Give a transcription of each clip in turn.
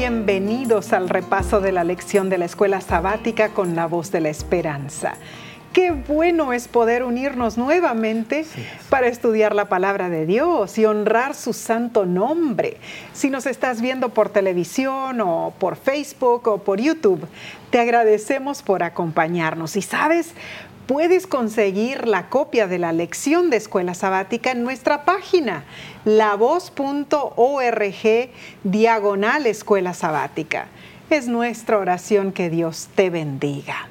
Bienvenidos al repaso de la lección de la escuela sabática con la voz de la esperanza. Qué bueno es poder unirnos nuevamente para estudiar la palabra de Dios y honrar su santo nombre. Si nos estás viendo por televisión o por Facebook o por YouTube, te agradecemos por acompañarnos. Y sabes, puedes conseguir la copia de la lección de escuela sabática en nuestra página, lavoz.org diagonal escuela sabática. Es nuestra oración que Dios te bendiga.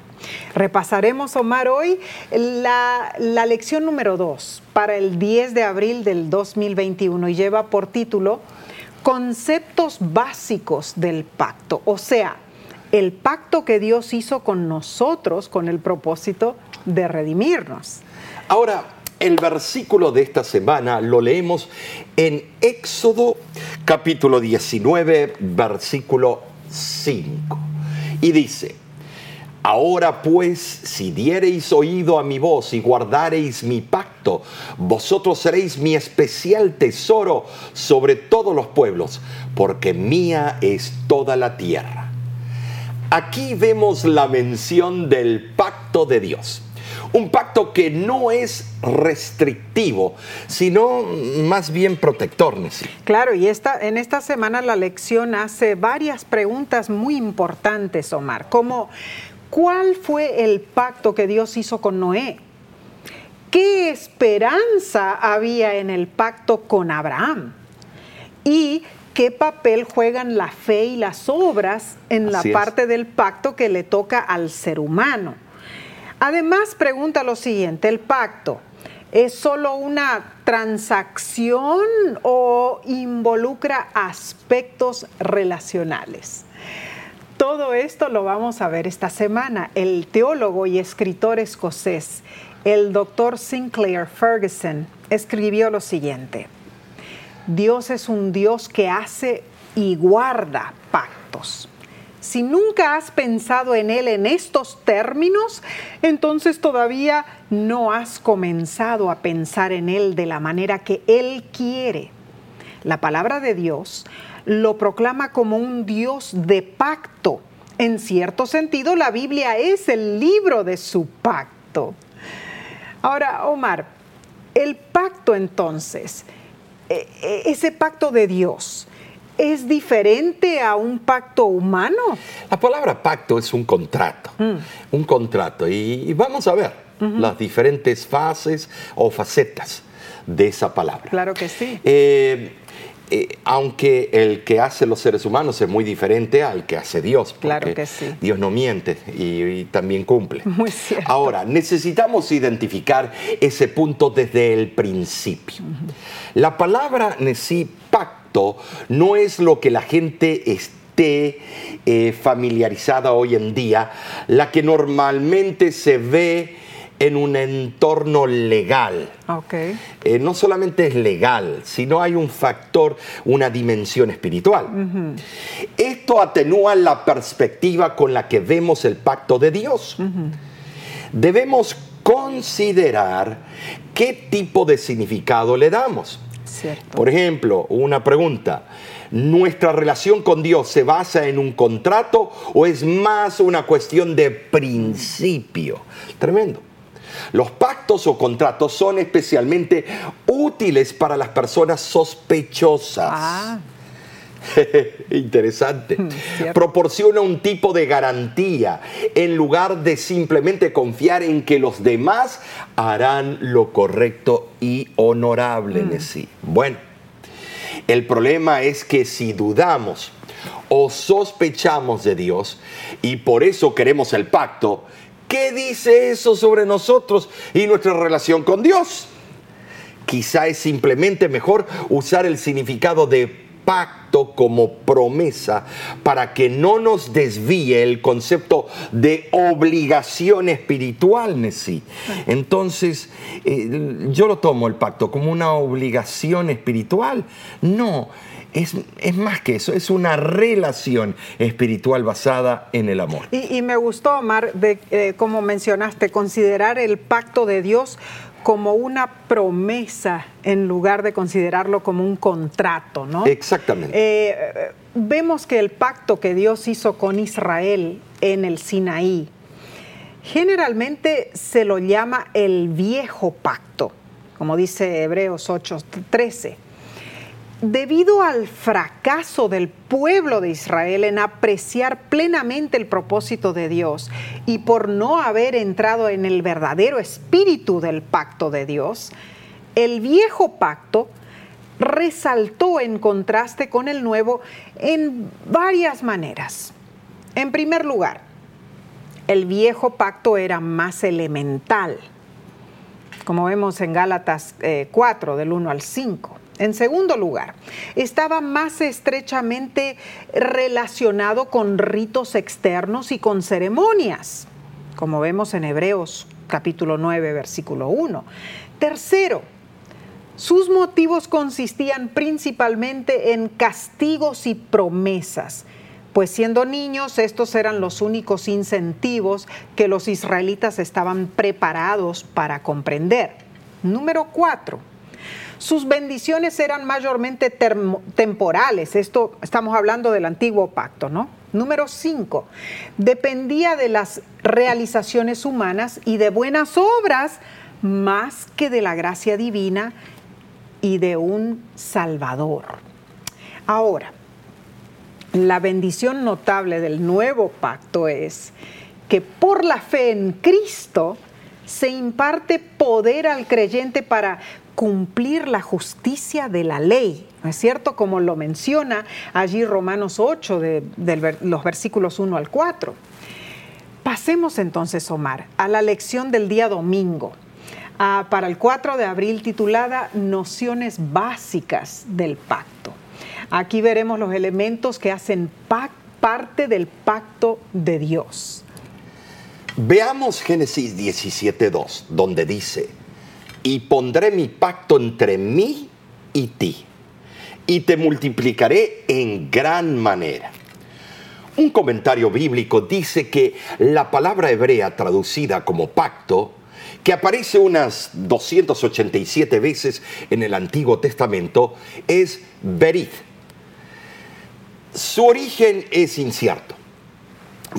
Repasaremos, Omar, hoy la, la lección número 2 para el 10 de abril del 2021 y lleva por título Conceptos básicos del pacto, o sea, el pacto que Dios hizo con nosotros con el propósito de redimirnos. Ahora, el versículo de esta semana lo leemos en Éxodo capítulo 19, versículo 5. Y dice, Ahora pues, si diereis oído a mi voz y guardareis mi pacto, vosotros seréis mi especial tesoro sobre todos los pueblos, porque mía es toda la tierra. Aquí vemos la mención del pacto de Dios. Un pacto que no es restrictivo, sino más bien protector. Claro, y esta, en esta semana la lección hace varias preguntas muy importantes, Omar, como ¿cuál fue el pacto que Dios hizo con Noé? ¿Qué esperanza había en el pacto con Abraham? ¿Y qué papel juegan la fe y las obras en la parte del pacto que le toca al ser humano? Además, pregunta lo siguiente, ¿el pacto es solo una transacción o involucra aspectos relacionales? Todo esto lo vamos a ver esta semana. El teólogo y escritor escocés, el doctor Sinclair Ferguson, escribió lo siguiente. Dios es un Dios que hace y guarda pactos. Si nunca has pensado en Él en estos términos, entonces todavía no has comenzado a pensar en Él de la manera que Él quiere. La palabra de Dios lo proclama como un Dios de pacto. En cierto sentido, la Biblia es el libro de su pacto. Ahora, Omar, el pacto entonces, e, e, ese pacto de Dios, es diferente a un pacto humano? La palabra pacto es un contrato, mm. un contrato. Y, vamos a ver las diferentes fases o facetas de esa palabra. Claro que sí. Eh, eh, aunque el que hace los seres humanos es muy diferente al que hace Dios. Claro que sí. Dios no miente y, también cumple. Muy cierto. Ahora, necesitamos identificar ese punto desde el principio. La palabra sí, pacto no es lo que la gente esté eh, familiarizada hoy en día, la que normalmente se ve en un entorno legal. Okay. Eh, no solamente es legal, sino hay un factor, una dimensión espiritual. Esto atenúa la perspectiva con la que vemos el pacto de Dios. Debemos considerar qué tipo de significado le damos. Por ejemplo, una pregunta. ¿Nuestra relación con Dios se basa en un contrato o es más una cuestión de principio? Tremendo. Los pactos o contratos son especialmente útiles para las personas sospechosas. Ah. Interesante. Hmm, Proporciona un tipo de garantía en lugar de simplemente confiar en que los demás harán lo correcto y honorable hmm. sí. Bueno, el problema es que si dudamos o sospechamos de Dios y por eso queremos el pacto, ¿Qué dice eso sobre nosotros y nuestra relación con Dios? Quizá es simplemente mejor usar el significado de pacto como promesa para que no nos desvíe el concepto de obligación espiritual, Nessie. Entonces, eh, yo lo tomo el pacto como una obligación espiritual. No, es, más que eso, es una relación espiritual basada en el amor. Y, me gustó, Omar, de, eh, como mencionaste, considerar el pacto de Dios como una promesa en lugar de considerarlo como un contrato, ¿no? Exactamente. Eh, vemos que el pacto que Dios hizo con Israel en el Sinaí, generalmente se lo llama el viejo pacto, como dice Hebreos 8:13 debido al fracaso del pueblo de Israel en apreciar plenamente el propósito de Dios y por no haber entrado en el verdadero espíritu del pacto de Dios, el viejo pacto resaltó en contraste con el nuevo en varias maneras. En primer lugar, el viejo pacto era más elemental, como vemos en Gálatas 4 eh, del 1 al 5. En segundo lugar, estaba más estrechamente relacionado con ritos externos y con ceremonias, como vemos en Hebreos capítulo 9, versículo 1. Tercero, sus motivos consistían principalmente en castigos y promesas, pues siendo niños estos eran los únicos incentivos que los israelitas estaban preparados para comprender. Número cuatro, sus bendiciones eran mayormente temporales. Esto estamos hablando del antiguo pacto, ¿no? Número cinco, dependía de las realizaciones humanas y de buenas obras más que de la gracia divina y de un Salvador. Ahora, la bendición notable del nuevo pacto es que por la fe en Cristo se imparte poder al creyente para cumplir la justicia de la ley, ¿no es cierto? Como lo menciona allí Romanos 8, de, los versículos 1 al 4. Pasemos entonces, Omar, a la lección del día domingo, para el 4 de abril titulada Nociones básicas del pacto. Aquí veremos los elementos que hacen parte del pacto de Dios. Veamos Génesis 17.2, donde dice, y pondré mi pacto entre mí y ti, y te multiplicaré en gran manera. Un comentario bíblico dice que la palabra hebrea traducida como pacto, que aparece unas 287 veces en el Antiguo Testamento, es berit. Su origen es incierto,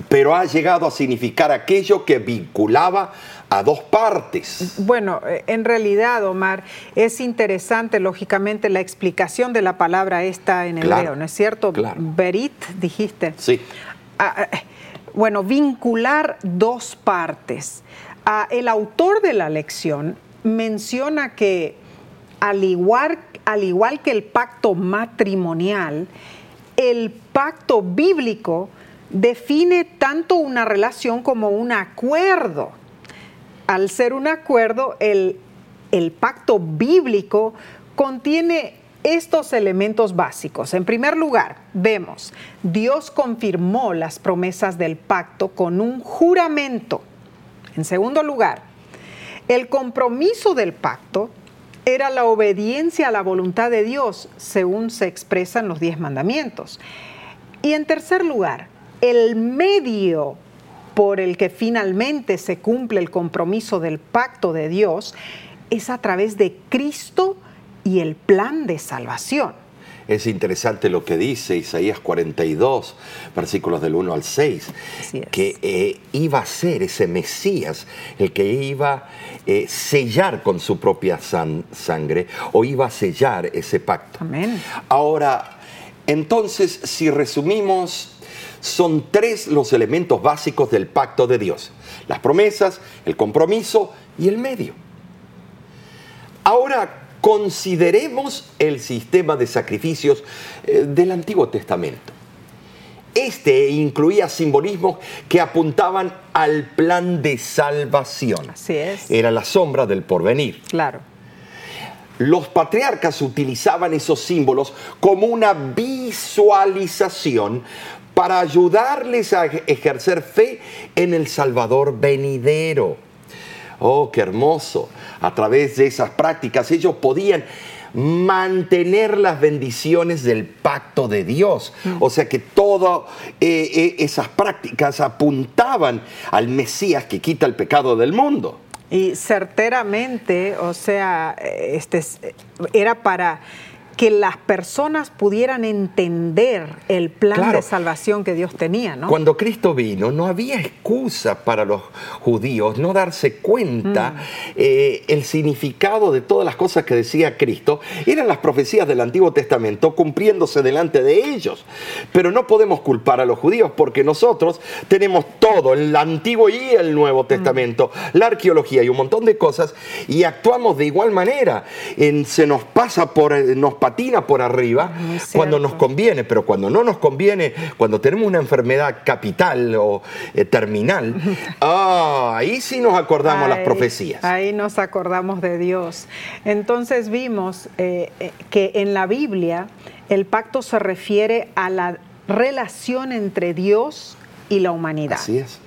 pero ha llegado a significar aquello que vinculaba a dos partes. Bueno, eh, en realidad, Omar, es interesante, lógicamente, la explicación de la palabra esta en hebreo, ¿no es cierto? Claro. Berit, dijiste. Sí. Ah, ah, bueno, vincular dos partes. Ah, el autor de la lección menciona que al igual, al igual que el pacto matrimonial, el pacto bíblico define tanto una relación como un acuerdo al ser un acuerdo, el, pacto bíblico contiene estos elementos básicos. En primer lugar, vemos, Dios confirmó las promesas del pacto con un juramento. En segundo lugar, el compromiso del pacto era la obediencia a la voluntad de Dios, según se expresan los diez mandamientos. Y en tercer lugar, el medio por el que finalmente se cumple el compromiso del pacto de Dios es a través de Cristo y el plan de salvación. Es interesante lo que dice Isaías 42, versículos del 1 al 6, que eh, iba a ser ese Mesías el que iba a eh, sellar con su propia sangre o iba a sellar ese pacto. Amén. Ahora, entonces, si resumimos son tres los elementos básicos del pacto de Dios. Las promesas, el compromiso y el medio. Ahora consideremos el sistema de sacrificios eh, del Antiguo Testamento. Este incluía simbolismos que apuntaban al plan de salvación. Así es. Era la sombra del porvenir. Claro. Los patriarcas utilizaban esos símbolos como una visualización para ayudarles a ejercer fe en el Salvador venidero. Oh, qué hermoso. A través de esas prácticas ellos podían mantener las bendiciones del pacto de Dios. O sea que todas eh, eh, esas prácticas apuntaban al Mesías que quita el pecado del mundo. Y certeramente, o sea, este, era para que las personas pudieran entender el plan de salvación que Dios tenía, ¿no? Cuando Cristo vino, no había excusa para los judíos no darse cuenta mm. eh, el significado de todas las cosas que decía Cristo. Eran las profecías del Antiguo Testamento cumpliéndose delante de ellos. Pero no podemos culpar a los judíos porque nosotros tenemos todo, el Antiguo y el Nuevo Testamento, mm. la arqueología y un montón de cosas, y actuamos de igual manera. En, se nos pasa por, nos por arriba cuando nos conviene, pero cuando no nos conviene, cuando tenemos una enfermedad capital o eh, terminal, ah, ahí sí nos acordamos las profecías. Ahí nos acordamos de Dios. Entonces vimos eh, eh, que en la Biblia el pacto se refiere a la relación entre Dios y la humanidad. Así es.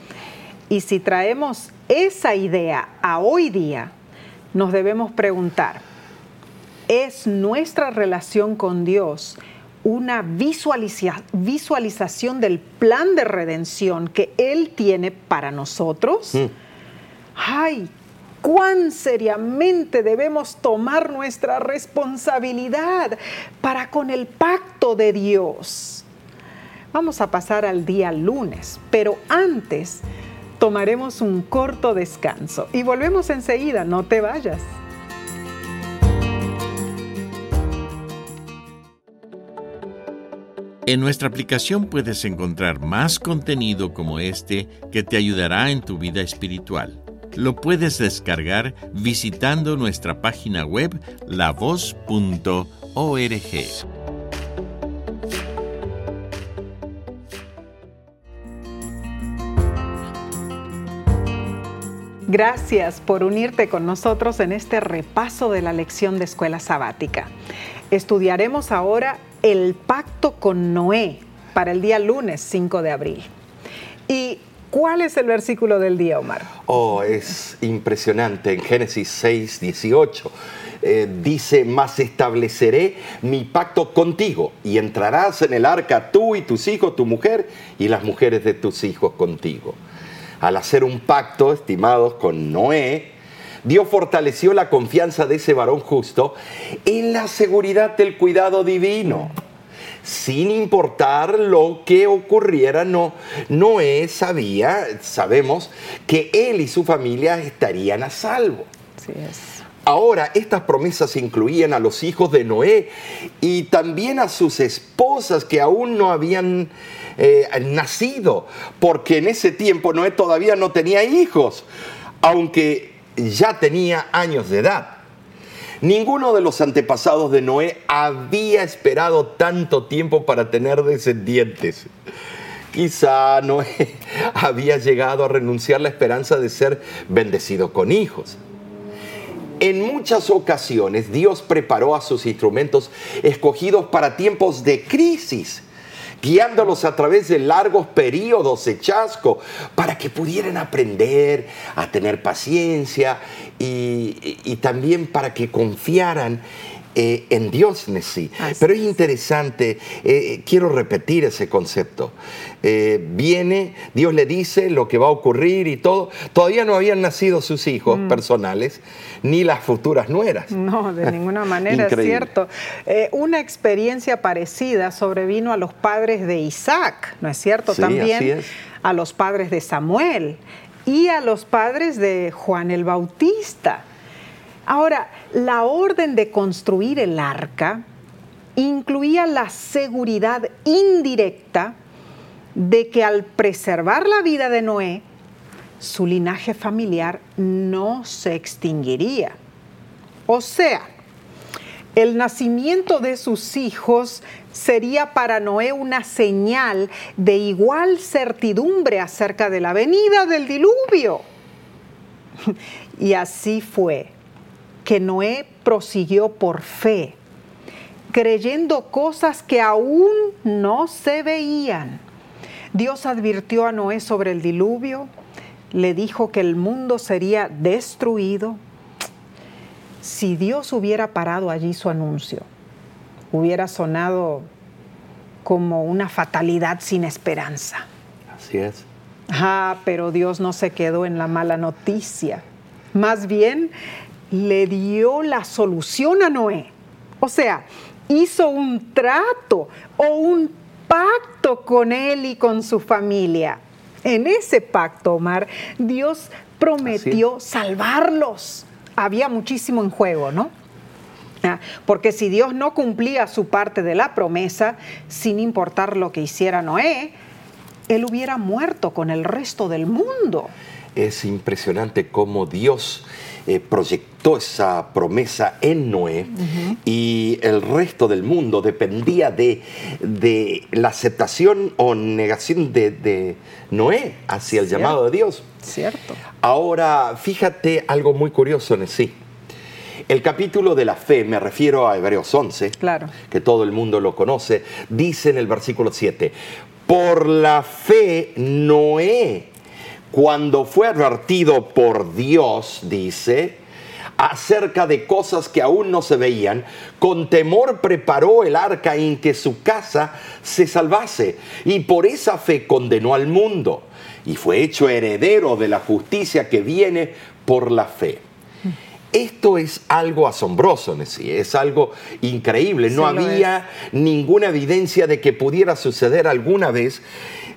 Y si traemos esa idea a hoy día, nos debemos preguntar, es nuestra relación con Dios una visualización del plan de redención que Él tiene para nosotros? Mm. ¡Ay! cuán seriamente debemos tomar nuestra responsabilidad para con el pacto de Dios. Vamos a pasar al día lunes, pero antes tomaremos un corto descanso y volvemos enseguida, no te vayas. En nuestra aplicación puedes encontrar más contenido como este que te ayudará en tu vida espiritual. Lo puedes descargar visitando nuestra página web lavoz.org. Gracias por unirte con nosotros en este repaso de la lección de escuela sabática. Estudiaremos ahora el pacto con Noé para el día lunes 5 de abril. ¿Y cuál es el versículo del día, Omar? Oh, es impresionante. En Génesis 6, 18 eh, dice, mas estableceré mi pacto contigo y entrarás en el arca tú y tus hijos, tu mujer y las mujeres de tus hijos contigo. Al hacer un pacto, estimados, con Noé, Dios fortaleció la confianza de ese varón justo en la seguridad del cuidado divino. Sin importar lo que ocurriera, no, Noé sabía, sabemos, que él y su familia estarían a salvo. Ahora, estas promesas incluían a los hijos de Noé y también a sus esposas que aún no habían eh, nacido, porque en ese tiempo Noé todavía no tenía hijos, aunque ya tenía años de edad. Ninguno de los antepasados de Noé había esperado tanto tiempo para tener descendientes. Quizá Noé había llegado a renunciar la esperanza de ser bendecido con hijos. En muchas ocasiones Dios preparó a sus instrumentos escogidos para tiempos de crisis guiándolos a través de largos periodos de chasco para que pudieran aprender a tener paciencia y, también para que confiaran eh, en sí. Pero es interesante, eh, quiero repetir ese concepto. Eh, viene, Dios le dice lo que va a ocurrir y todo. Todavía no habían nacido sus hijos mm. personales, ni las futuras nueras. No, de ninguna manera, es cierto. una experiencia parecida sobrevino a los padres de Isaac, ¿no es cierto? También a los padres de Samuel y a los padres de Juan el Bautista. Ahora, la orden de construir el arca incluía la seguridad indirecta de que al preservar la vida de Noé, su linaje familiar no se extinguiría. O sea, el nacimiento de sus hijos sería para Noé una señal de igual certidumbre acerca de la venida del diluvio. Y así fue que Noé prosiguió por fe, creyendo cosas que aún no se veían. Dios advirtió a Noé sobre el diluvio, le dijo que el mundo sería destruido. Si Dios hubiera parado allí su anuncio, hubiera sonado como una fatalidad sin esperanza. Así es. Ah, pero Dios no se quedó en la mala noticia Más bien, le dio la solución a Noé. O sea, hizo un trato o un pacto con él y con su familia. En ese pacto, Omar, Dios prometió salvarlos. Había muchísimo en juego, ¿no? Ah, porque si Dios no cumplía su parte de la promesa, sin importar lo que hiciera Noé, él hubiera muerto con el resto del mundo. Es impresionante cómo Dios eh, proyectó esa promesa en Noé y el resto del mundo dependía de, la aceptación o negación de, Noé hacia el llamado de Dios. Cierto. Ahora, fíjate algo muy curioso en sí. El capítulo de la fe, me refiero a Hebreos 11, claro. que todo el mundo lo conoce, dice en el versículo 7, por la fe Noé cuando fue advertido por Dios, dice, acerca de cosas que aún no se veían, con temor preparó el arca en que su casa se salvase, y por esa fe condenó al mundo, y fue hecho heredero de la justicia que viene por la fe. Esto es algo asombroso, sí, es algo increíble. No había ninguna evidencia de que pudiera suceder alguna vez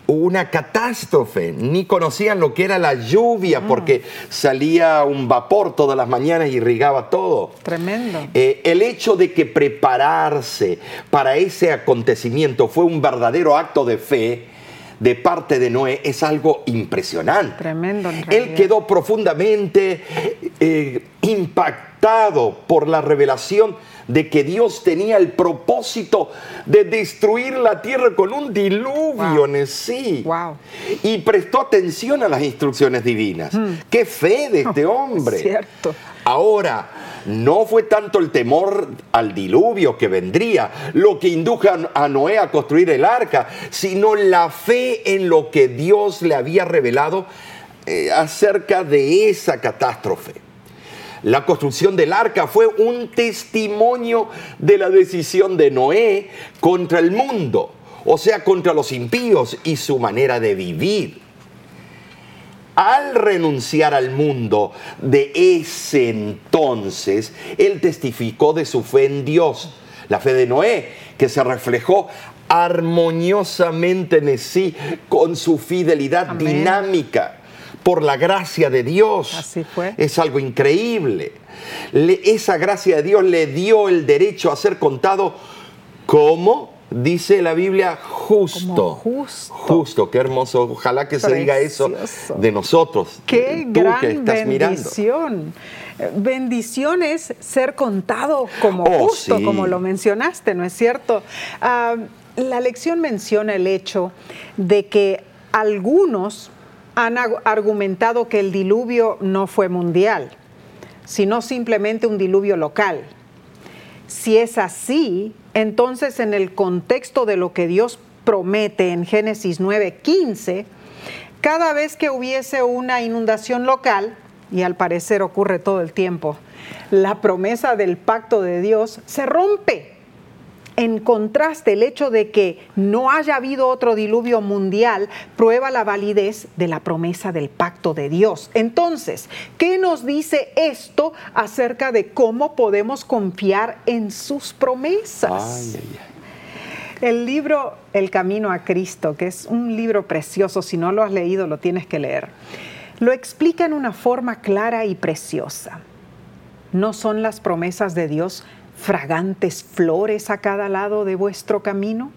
una catástrofe, ni conocían lo que era la lluvia mm. porque salía un vapor todas las mañanas y irrigaba todo. Tremendo. Eh, el hecho de que prepararse para ese acontecimiento fue un verdadero acto de fe de parte de Noé es algo impresionante. Tremendo. Él quedó profundamente eh, impactado por la revelación de que Dios tenía el propósito de destruir la tierra con un diluvio en sí. Y prestó atención a las instrucciones divinas. Mm. Qué fe de este hombre. Cierto. Ahora, no fue tanto el temor al diluvio que vendría lo que indujo a Noé a construir el arca, sino la fe en lo que Dios le había revelado eh, acerca de esa catástrofe. La construcción del arca fue un testimonio de la decisión de Noé contra el mundo, o sea, contra los impíos y su manera de vivir. Al renunciar al mundo de ese entonces, él testificó de su fe en Dios, la fe de Noé, que se reflejó armoniosamente en sí con su fidelidad dinámica por la gracia de Dios. Así fue. Es algo increíble. esa gracia de Dios le dio el derecho a ser contado como, dice la Biblia, justo. justo. Justo, qué hermoso. Ojalá que se diga eso de nosotros. Qué gran bendición. Bendición es ser contado como oh, justo, como lo mencionaste, ¿no es cierto? Ah, la lección menciona el hecho de que algunos han argumentado que el diluvio no fue mundial, sino simplemente un diluvio local. Si es así, entonces en el contexto de lo que Dios promete en Génesis 9:15, cada vez que hubiese una inundación local, y al parecer ocurre todo el tiempo, la promesa del pacto de Dios se rompe en contraste, el hecho de que no haya habido otro diluvio mundial prueba la validez de la promesa del pacto de Dios. Entonces, ¿qué nos dice esto acerca de cómo podemos confiar en sus promesas? El libro El Camino a Cristo, que es un libro precioso, si no lo has leído lo tienes que leer, lo explica en una forma clara y preciosa. No son las promesas de Dios fragantes flores a cada lado de vuestro camino?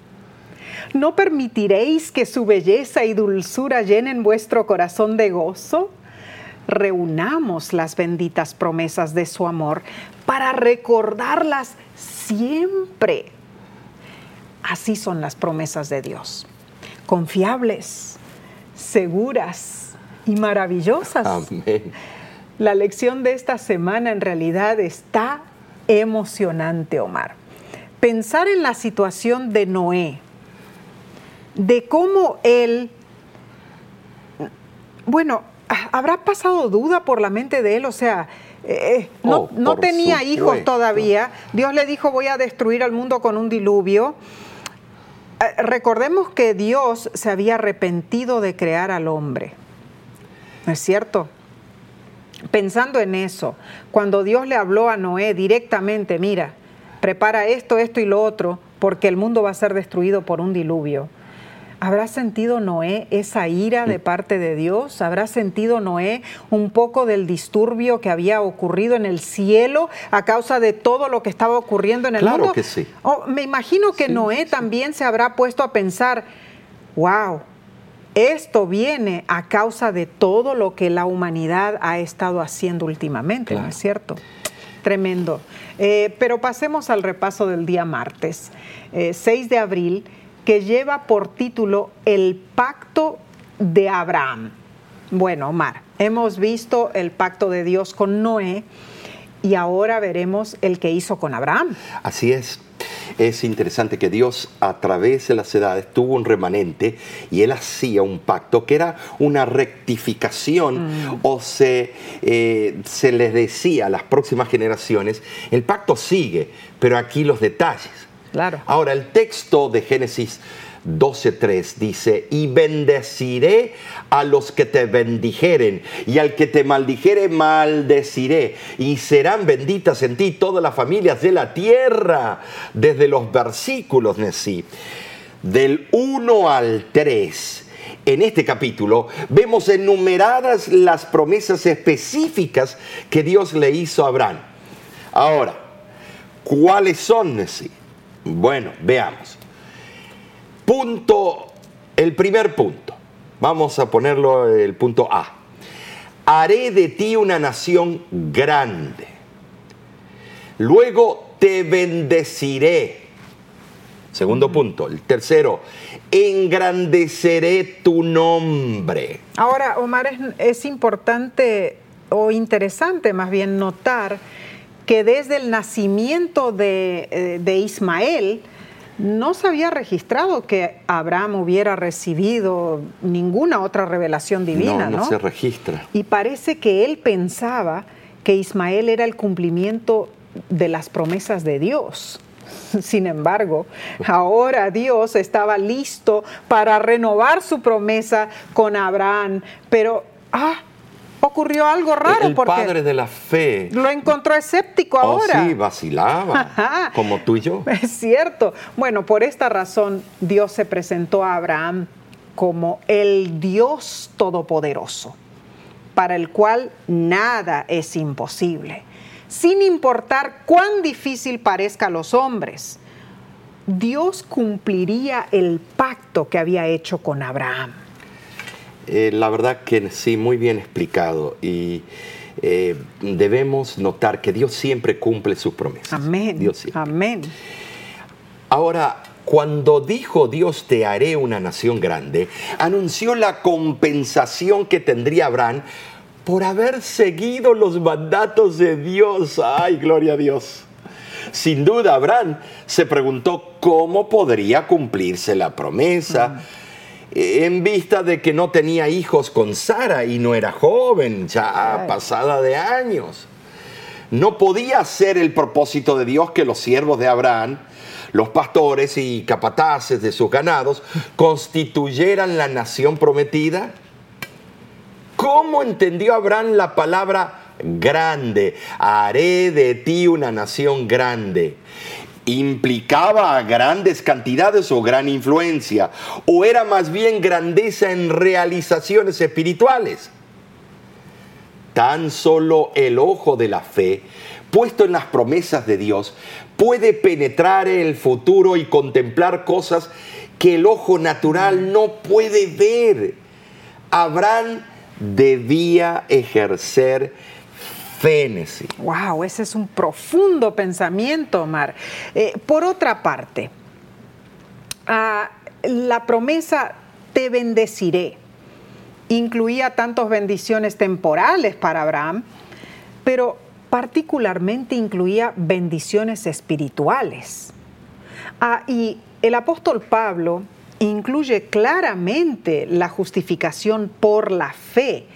¿No permitiréis que su belleza y dulzura llenen vuestro corazón de gozo? Reunamos las benditas promesas de su amor para recordarlas siempre. Así son las promesas de Dios, confiables, seguras y maravillosas. Amén. La lección de esta semana en realidad está emocionante, Omar. Pensar en la situación de Noé, de cómo él, bueno, habrá pasado duda por la mente de él, o sea, eh, eh, no, oh, tenía hijos todavía, Dios le dijo voy a destruir al mundo con un diluvio. Eh, recordemos que Dios se había arrepentido de crear al hombre, ¿no es cierto? Pensando en eso, cuando Dios le habló a Noé directamente, mira, prepara esto, esto y lo otro, porque el mundo va a ser destruido por un diluvio. ¿Habrá sentido Noé esa ira de parte de Dios? ¿Habrá sentido Noé un poco del disturbio que había ocurrido en el cielo a causa de todo lo que estaba ocurriendo en el mundo? Claro que sí. Oh, me imagino que Noé también se habrá puesto a pensar, wow, esto viene a causa de todo lo que la humanidad ha estado haciendo últimamente, ¿no es cierto? Tremendo. Eh, pero pasemos al repaso del día martes, 6 eh, de abril que lleva por título El pacto de Abraham. Bueno, Omar, hemos visto el pacto de Dios con Noé y ahora veremos el que hizo con Abraham. Así es. Es interesante que Dios a través de las edades tuvo un remanente y él hacía un pacto que era una rectificación mm. o se, eh, se les decía a las próximas generaciones, el pacto sigue, pero aquí los detalles. Ahora, el texto de Génesis 12.3 dice, y bendeciré a los que te bendijeren, y al que te maldijere, maldeciré, y serán benditas en ti todas las familias de la tierra, desde los versículos de sí. Del 1 al 3, en este capítulo, vemos enumeradas las promesas específicas que Dios le hizo a Abraham. Ahora, ¿cuáles son, Nesí? Bueno, veamos. Punto, el primer punto. Vamos a ponerlo el punto A. Haré de ti una nación grande. Luego te bendeciré. Segundo punto. El tercero, engrandeceré tu nombre. Ahora, Omar, es, es importante o interesante más bien notar que desde el nacimiento eh, de, Ismael no se había registrado que Abraham hubiera recibido ninguna otra revelación divina. No, no, se registra. Y parece que él pensaba que Ismael era el cumplimiento de las promesas de Dios. Sin embargo, ahora Dios estaba listo para renovar su promesa con Abraham, pero ah, ocurrió algo raro. El padre de la fe. Lo encontró escéptico oh, ahora. Sí, vacilaba, como tú y yo. Es cierto. Bueno, por esta razón Dios se presentó a Abraham como el Dios todopoderoso, para el cual nada es imposible, sin importar cuán difícil parezca a los hombres. Dios cumpliría el pacto que había hecho con Abraham. Eh, la verdad que sí, muy bien explicado. Y eh, debemos notar que Dios siempre cumple sus promesas. Amén. Dios Amén. Ahora, cuando dijo Dios te haré una nación grande, anunció la compensación que tendría Abraham por haber seguido los mandatos de Dios. ¡Ay, gloria a Dios! Sin duda, Abraham se preguntó cómo podría cumplirse la promesa. Mm en vista de que no tenía hijos con Sara y no era joven, ya pasada de años. No podía ser el propósito de Dios que los siervos de Abraham, los pastores y capataces de sus ganados, constituyeran la nación prometida. ¿Cómo entendió Abraham la palabra grande? Haré de ti una nación grande implicaba grandes cantidades o gran influencia, o era más bien grandeza en realizaciones espirituales. Tan solo el ojo de la fe, puesto en las promesas de Dios, puede penetrar en el futuro y contemplar cosas que el ojo natural no puede ver. Abraham debía ejercer Wow, ese es un profundo pensamiento, Omar. Eh, por otra parte, ah, la promesa te bendeciré incluía tantas bendiciones temporales para Abraham, pero particularmente incluía bendiciones espirituales. Ah, y el apóstol Pablo incluye claramente la justificación por la fe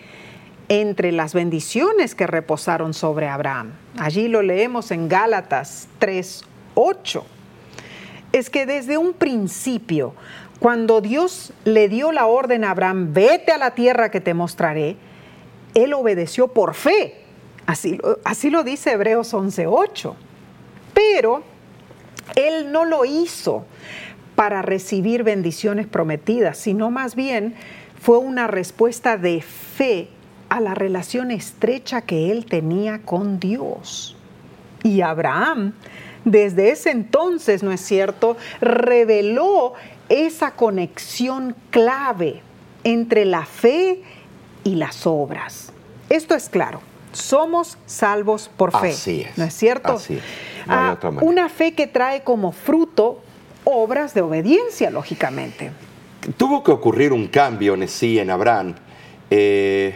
entre las bendiciones que reposaron sobre Abraham. Allí lo leemos en Gálatas 3:8. Es que desde un principio, cuando Dios le dio la orden a Abraham, vete a la tierra que te mostraré, él obedeció por fe. Así, así lo dice Hebreos 11:8. Pero él no lo hizo para recibir bendiciones prometidas, sino más bien fue una respuesta de fe a la relación estrecha que él tenía con Dios. Y Abraham, desde ese entonces, ¿no es cierto?, reveló esa conexión clave entre la fe y las obras. Esto es claro, somos salvos por fe. Así es. ¿No es cierto? Así es. Ah, una fe que trae como fruto obras de obediencia, lógicamente. Tuvo que ocurrir un cambio en sí en Abraham. Eh,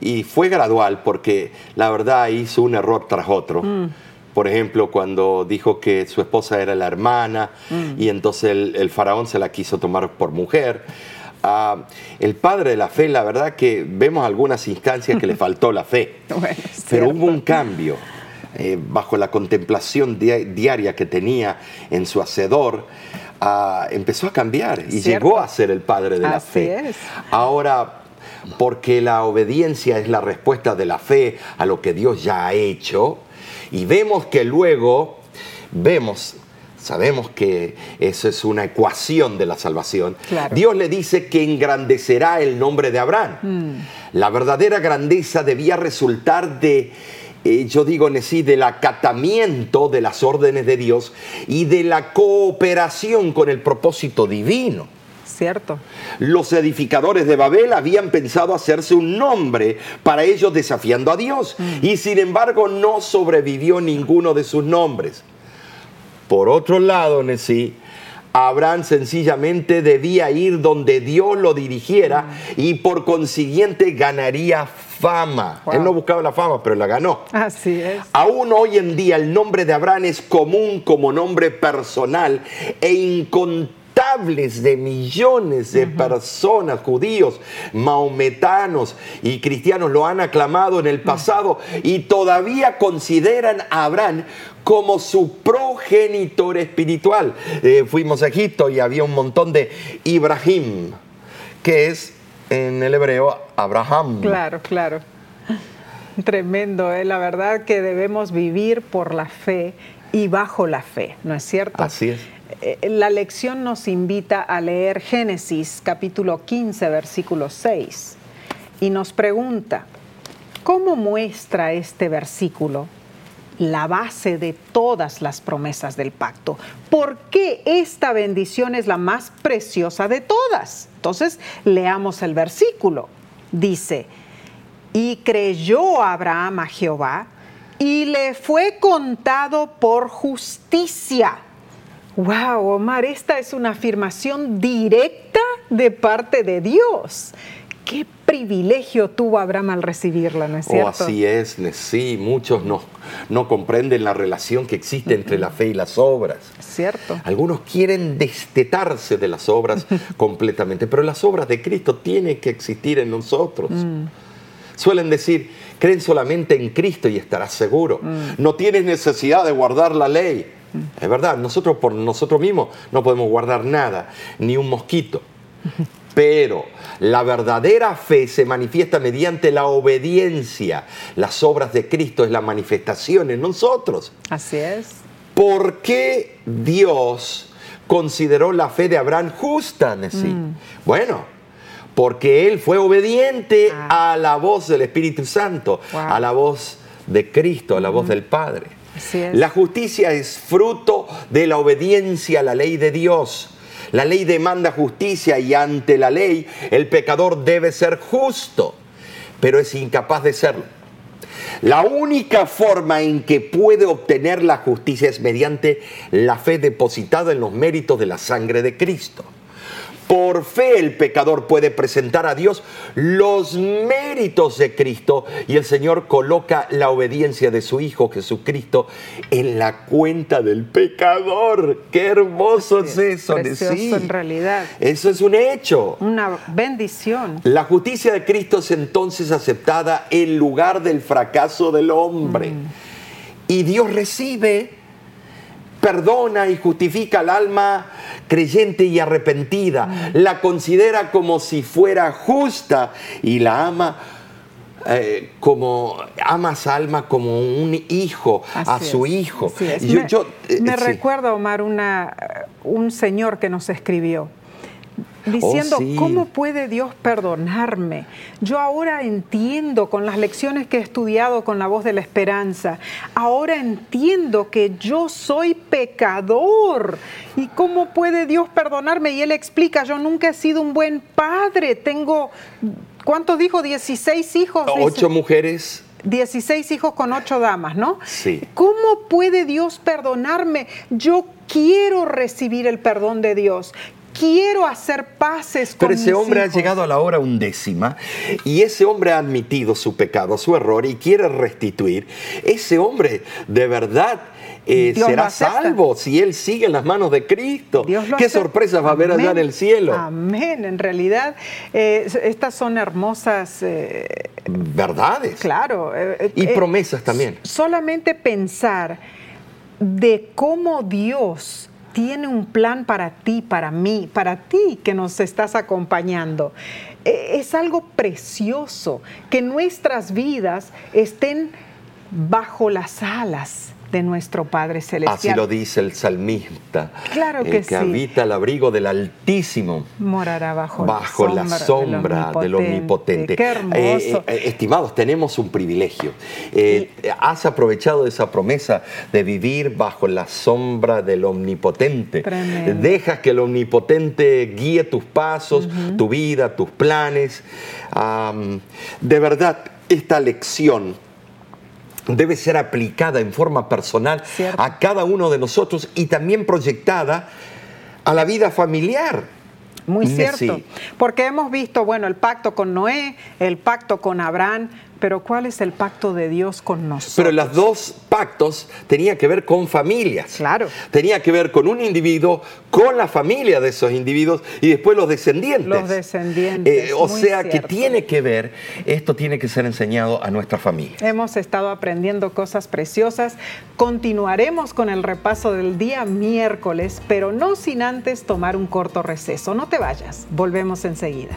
y fue gradual porque la verdad hizo un error tras otro. Mm. Por ejemplo, cuando dijo que su esposa era la hermana mm. y entonces el, faraón se la quiso tomar por mujer. Ah, el padre de la fe, la verdad que vemos algunas instancias que le faltó la fe, pero hubo un cambio. Eh, bajo la contemplación diaria que tenía en su hacedor, ah, empezó a cambiar y llegó a ser el padre de la fe. Ahora, porque la obediencia es la respuesta de la fe a lo que Dios ya ha hecho, y vemos que luego, vemos, sabemos que eso es una ecuación de la salvación, Dios le dice que engrandecerá el nombre de Abraham. Mm. La verdadera grandeza debía resultar de eh, yo digo en sí, del acatamiento de las órdenes de Dios y de la cooperación con el propósito divino. Cierto. Los edificadores de Babel habían pensado hacerse un nombre para ellos desafiando a Dios mm. y sin embargo no sobrevivió ninguno de sus nombres. Por otro lado, sí, Abraham sencillamente debía ir donde Dios lo dirigiera mm. y por consiguiente ganaría fama. Él no buscaba la fama, pero la ganó. Así es. Aún hoy en día el nombre de Abraham es común como nombre personal e incontables de millones de personas, judíos, maometanos y cristianos lo han aclamado en el pasado y todavía consideran a Abraham como su progenitor espiritual. Eh, fuimos a Egipto y había un montón de Ibrahim, que es en el hebreo Abraham. Claro, claro. Tremendo, ¿eh? la verdad que debemos vivir por la fe y bajo la fe, ¿no es cierto? Así es. Eh, la lección nos invita a leer Génesis capítulo 15, versículo 6, y nos pregunta, ¿cómo muestra este versículo la base de todas las promesas del pacto. ¿Por qué esta bendición es la más preciosa de todas? Entonces, leamos el versículo. Dice, y creyó Abraham a Jehová y le fue contado por justicia. Wow, Omar, esta es una afirmación directa de parte de Dios. Qué privilegio tuvo Abraham al recibirla, ¿no es oh, cierto? así es, sí, muchos no, no comprenden la relación que existe entre la fe y las obras. Cierto. Algunos quieren destetarse de las obras completamente, pero las obras de Cristo tienen que existir en nosotros. Mm. Suelen decir, creen solamente en Cristo y estarás seguro. Mm. No tienes necesidad de guardar la ley. Mm. Es verdad, nosotros por nosotros mismos no podemos guardar nada, ni un mosquito. Pero la verdadera fe se manifiesta mediante la obediencia. Las obras de Cristo es la manifestación en nosotros. Así es. ¿Por qué Dios consideró la fe de Abraham justa? Mm. Bueno, porque él fue obediente ah. a la voz del Espíritu Santo, a la voz de Cristo, a la voz del Padre. La justicia es fruto de la obediencia a la ley de Dios. La ley demanda justicia y ante la ley el pecador debe ser justo, pero es incapaz de serlo. La única forma en que puede obtener la justicia es mediante la fe depositada en los méritos de la sangre de Cristo. Por fe el pecador puede presentar a Dios los méritos de Cristo y el Señor coloca la obediencia de su Hijo Jesucristo en la cuenta del pecador. Qué hermoso es, eso. Precioso en realidad. Eso es un hecho. Una bendición. La justicia de Cristo es entonces aceptada en lugar del fracaso del hombre. Mm. Y Dios recibe perdona y justifica al alma creyente y arrepentida, la considera como si fuera justa y la ama eh, como amas alma como un hijo a su hijo. me, yo, me recuerda, Omar, una, un señor que nos escribió diciendo, oh, ¿cómo puede Dios perdonarme? Yo ahora entiendo con las lecciones que he estudiado con la voz de la esperanza, ahora entiendo que yo soy pecador. ¿Y cómo puede Dios perdonarme? Y él explica, yo nunca he sido un buen padre, tengo, ¿cuántos dijo? 16 hijos. Ocho mujeres. 16 hijos con ocho damas, ¿no? Sí. ¿Cómo puede Dios perdonarme? Yo quiero recibir el perdón de Dios quiero hacer paces con Pero ese hombre ha llegado a la hora undécima y ese hombre ha admitido su pecado, su error y quiere restituir. Ese hombre de verdad eh, será salvo si él sigue en las manos de Cristo. Qué sorpresa va a haber allá en el cielo. Amén. En realidad, eh, estas son hermosas eh, verdades. Claro. y promesas también. Solamente pensar de cómo Dios tiene un plan para ti, para mí, para ti que nos estás acompañando. E, es algo precioso que nuestras vidas estén bajo las alas de nuestro Padre Celestial. Así lo dice el salmista. Claro que, el que habita el abrigo del Altísimo. Morará bajo, bajo la sombra, del, omnipotente. Qué hermoso. Eh, eh, estimados, tenemos un privilegio. Eh, has aprovechado esa promesa de vivir bajo la sombra del Omnipotente. Dejas que el Omnipotente guíe tus pasos, tu vida, tus planes. de verdad, esta lección debe ser aplicada en forma personal a cada uno de nosotros y también proyectada a la vida familiar. Muy cierto, porque hemos visto, bueno, el pacto con Noé, el pacto con Abraham, pero ¿cuál es el pacto de Dios con nosotros? Pero los dos pactos tenían que ver con familias. Claro. Tenía que ver con un individuo, con la familia de esos individuos y después los descendientes. Los descendientes. Eh, o sea que tiene que ver, esto tiene que ser enseñado a nuestra familia. Hemos estado aprendiendo cosas preciosas. Continuaremos con el repaso del día miércoles, pero no sin antes tomar un corto receso. No te vayas, volvemos enseguida.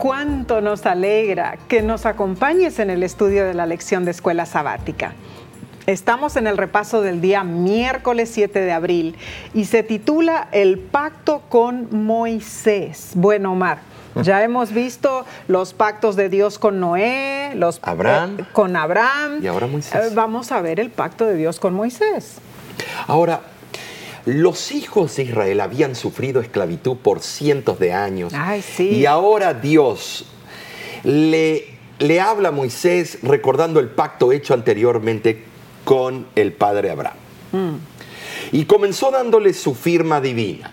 Cuánto nos alegra que nos acompañes en el estudio de la lección de escuela sabática. Estamos en el repaso del día miércoles 7 de abril y se titula El pacto con Moisés. Bueno, Omar, ya hemos visto los pactos de Dios con Noé, los Abraham, eh, con Abraham y ahora Moisés. Eh, vamos a ver el pacto de Dios con Moisés. Ahora, los hijos de Israel habían sufrido esclavitud por cientos de años. Y ahora Dios le, le habla a Moisés recordando el pacto hecho anteriormente con el padre Abraham. Mm. Y comenzó dándole su firma divina.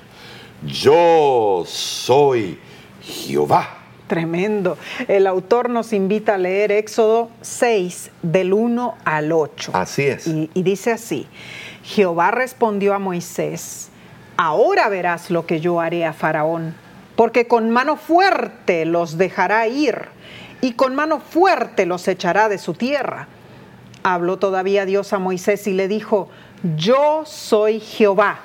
Yo soy Jehová. Tremendo. El autor nos invita a leer Éxodo 6 del 1 al 8. Así es. y dice así. Jehová respondió a Moisés, ahora verás lo que yo haré a Faraón, porque con mano fuerte los dejará ir y con mano fuerte los echará de su tierra. Habló todavía Dios a Moisés y le dijo, yo soy Jehová.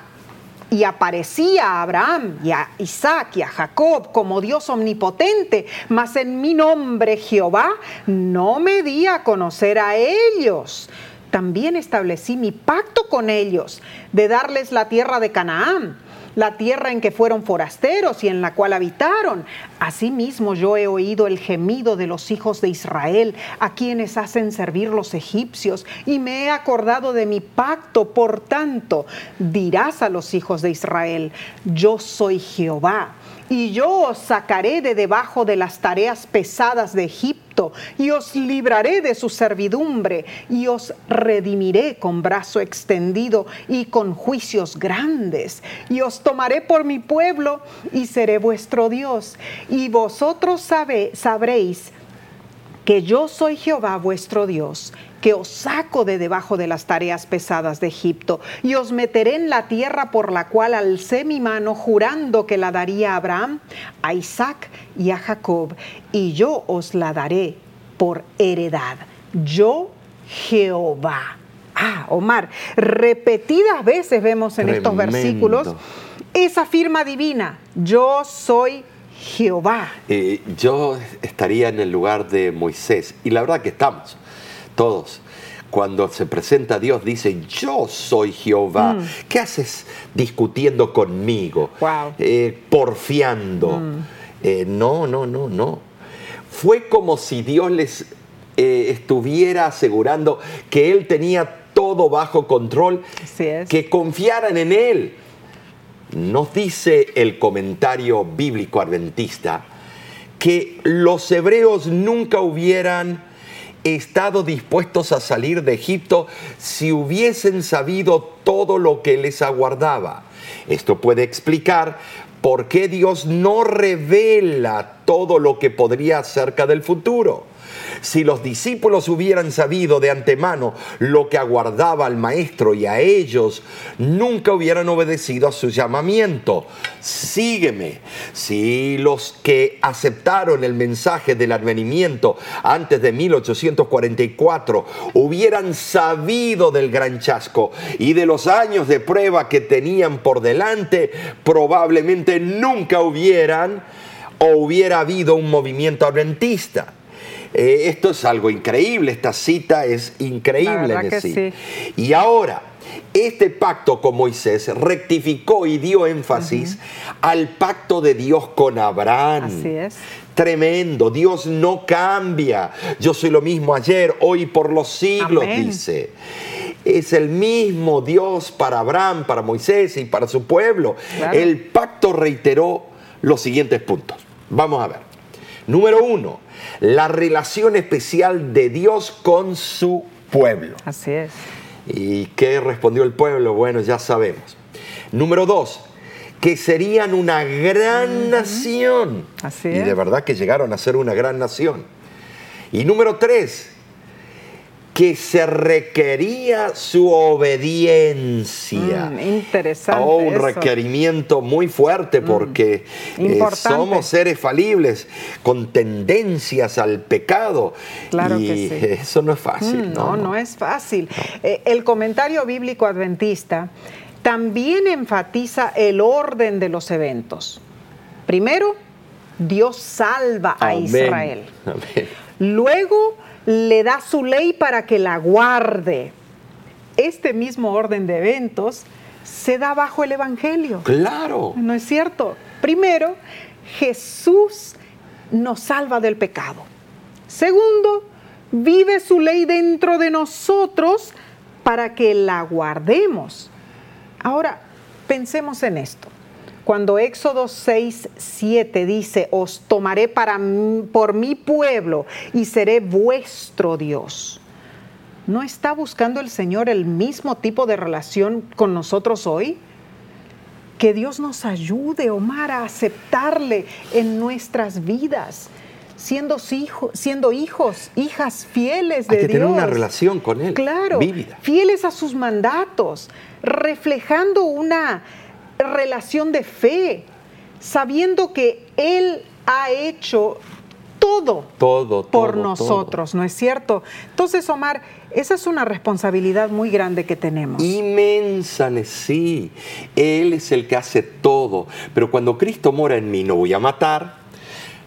Y aparecía a Abraham y a Isaac y a Jacob como Dios omnipotente, mas en mi nombre Jehová no me di a conocer a ellos también establecí mi pacto con ellos de darles la tierra de Canaán, la tierra en que fueron forasteros y en la cual habitaron. Asimismo yo he oído el gemido de los hijos de Israel, a quienes hacen servir los egipcios, y me he acordado de mi pacto. Por tanto, dirás a los hijos de Israel, yo soy Jehová y yo os sacaré de debajo de las tareas pesadas de Egipto, y os libraré de su servidumbre, y os redimiré con brazo extendido y con juicios grandes, y os tomaré por mi pueblo, y seré vuestro Dios, y vosotros sabéis que yo soy Jehová vuestro Dios, que os saco de debajo de las tareas pesadas de Egipto, y os meteré en la tierra por la cual alcé mi mano, jurando que la daría a Abraham, a Isaac y a Jacob, y yo os la daré por heredad. Yo, Jehová. Ah, Omar, repetidas veces vemos en estos versículos esa firma divina, yo soy Jehová. Eh, yo estaría en el lugar de Moisés, y la verdad que estamos, todos. Cuando se presenta a Dios, dice, yo soy Jehová. ¿Qué haces discutiendo conmigo? Wow. Eh, porfiando. Eh, no, no, no, no. Fue como si Dios les eh, estuviera asegurando que Él tenía todo bajo control, es. que confiaran en Él. Nos dice el comentario bíblico adventista que los hebreos nunca hubieran estado dispuestos a salir de Egipto si hubiesen sabido todo lo que les aguardaba. Esto puede explicar por qué Dios no revela todo lo que podría acerca del futuro. Si los discípulos hubieran sabido de antemano lo que aguardaba al maestro y a ellos, nunca hubieran obedecido a su llamamiento. Sígueme. Si los que aceptaron el mensaje del advenimiento antes de 1844 hubieran sabido del gran chasco y de los años de prueba que tenían por delante, probablemente nunca hubieran o hubiera habido un movimiento adventista. Eh, esto es algo increíble, esta cita es increíble en sí. Y ahora, este pacto con Moisés rectificó y dio énfasis al pacto de Dios con Abraham. Así es. Tremendo, Dios no cambia. Yo soy lo mismo ayer, hoy y por los siglos, Amén. dice. Es el mismo Dios para Abraham, para Moisés y para su pueblo. Claro. El pacto reiteró los siguientes puntos. Vamos a ver. Número uno, la relación especial de Dios con su pueblo. Así es. ¿Y qué respondió el pueblo? Bueno, ya sabemos. Número dos, que serían una gran nación. Así y de es. verdad que llegaron a ser una gran nación. Y número tres, que se requería su obediencia. Mm, interesante Oh, un eso. requerimiento muy fuerte porque eh, somos seres falibles con tendencias al pecado. Claro y que sí. eso no es fácil. Mm, No, no, es fácil. Eh, el comentario bíblico adventista también enfatiza el orden de los eventos. Primero, Dios salva a Amén. Israel. Amén. Luego le da su ley para que la guarde. Este mismo orden de eventos se da bajo el Evangelio. Claro. ¿No es cierto? Primero, Jesús nos salva del pecado. Segundo, vive su ley dentro de nosotros para que la guardemos. Ahora, pensemos en esto. Cuando Éxodo 6, 7 dice, os tomaré para, mí- por mi pueblo y seré vuestro Dios. ¿No está buscando el Señor el mismo tipo de relación con nosotros hoy? Que Dios nos ayude, Omar, a aceptarle en nuestras vidas, siendo, hijo- siendo hijos, hijas fieles de Hay que Dios. tener una relación con Él. Claro, Vívida. fieles a sus mandatos, reflejando una relación de fe, sabiendo que Él ha hecho todo Todo, por todo, nosotros, ¿no es cierto? Entonces, Omar, esa es una responsabilidad muy grande que tenemos. Inmensa, sí. Él es el que hace todo. Pero cuando Cristo mora en mí, no voy a matar,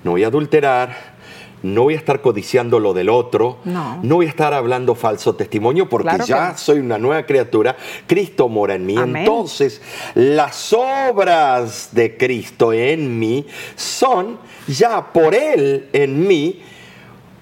no voy a adulterar, no voy a estar codiciando lo del otro, No. voy a estar hablando falso testimonio porque Claro ya no. soy una nueva criatura. Cristo mora en mí. Amén. Entonces, las obras de Cristo en mí son ya por Él en mí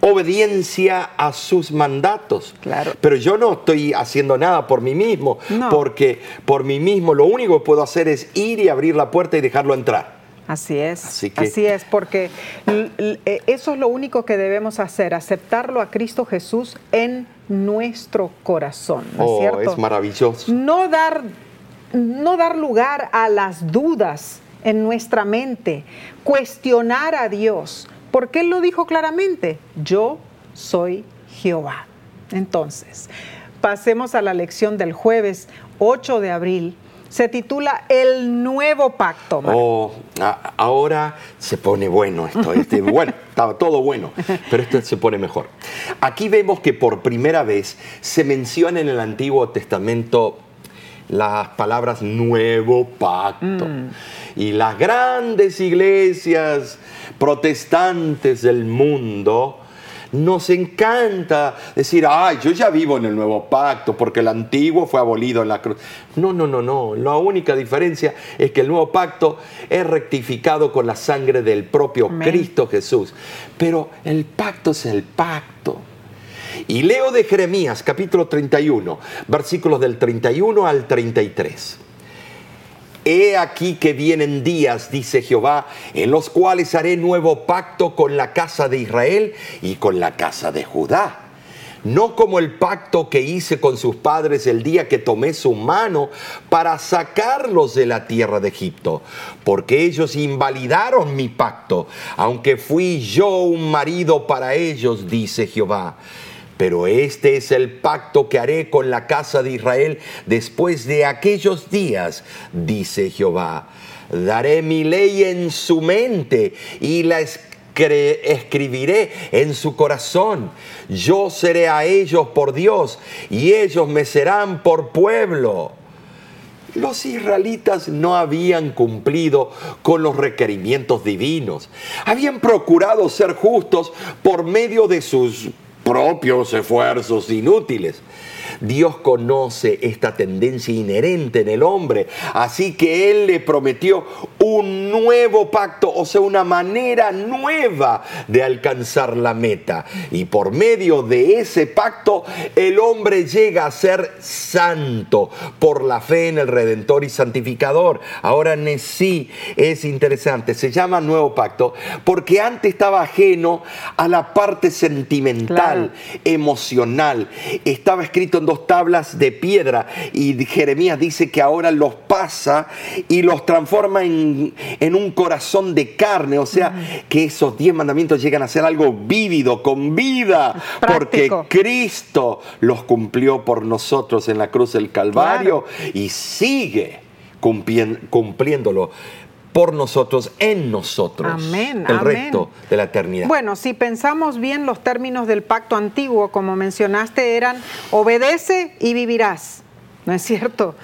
obediencia a sus mandatos. Claro. Pero yo no estoy haciendo nada por mí mismo, No. porque por mí mismo lo único que puedo hacer es ir y abrir la puerta y dejarlo entrar. Así es, Así es, porque eh, eso es lo único que debemos hacer, aceptarlo a Cristo Jesús en nuestro corazón, ¿no oh, es cierto? es maravilloso. no dar, no dar lugar a las dudas en nuestra mente, cuestionar a Dios, porque Él lo dijo claramente, yo soy Jehová. Entonces, pasemos a la lección del jueves 8 de abril. Se titula El Nuevo Pacto. Oh, ahora se pone bueno esto. Este, bueno, estaba todo bueno, pero esto se pone mejor. Aquí vemos que por primera vez se menciona en el Antiguo Testamento las palabras nuevo pacto. Mm. Y las grandes iglesias protestantes del mundo nos encanta decir, ay, yo ya vivo en el nuevo pacto porque el antiguo fue abolido en la cruz. No, no, no, no. La única diferencia es que el nuevo pacto es rectificado con la sangre del propio Cristo Jesús. Pero el pacto es el pacto. Y leo de Jeremías capítulo 31, versículos del 31 al 33. He aquí que vienen días, dice Jehová, en los cuales haré nuevo pacto con la casa de Israel y con la casa de Judá. No como el pacto que hice con sus padres el día que tomé su mano para sacarlos de la tierra de Egipto, porque ellos invalidaron mi pacto, aunque fui yo un marido para ellos, dice Jehová. Pero este es el pacto que haré con la casa de Israel después de aquellos días, dice Jehová. Daré mi ley en su mente y la escribiré en su corazón. Yo seré a ellos por Dios y ellos me serán por pueblo. Los israelitas no habían cumplido con los requerimientos divinos. Habían procurado ser justos por medio de sus propios esfuerzos inútiles. Dios conoce esta tendencia inherente en el hombre, así que Él le prometió un nuevo pacto, o sea, una manera nueva de alcanzar la meta. Y por medio de ese pacto, el hombre llega a ser santo por la fe en el Redentor y Santificador. Ahora, sí es interesante, se llama nuevo pacto porque antes estaba ajeno a la parte sentimental, emocional. Estaba escrito en dos tablas de piedra. Y Jeremías dice que ahora los pasa y los transforma en, un corazón de carne, o sea, que esos diez mandamientos llegan a ser algo vívido, con vida, porque Cristo los cumplió por nosotros en la cruz del Calvario y sigue cumpliéndolo por nosotros, en nosotros, amén, el resto de la eternidad. Bueno, si pensamos bien, los términos del pacto antiguo, como mencionaste, eran obedece y vivirás, ¿no es cierto?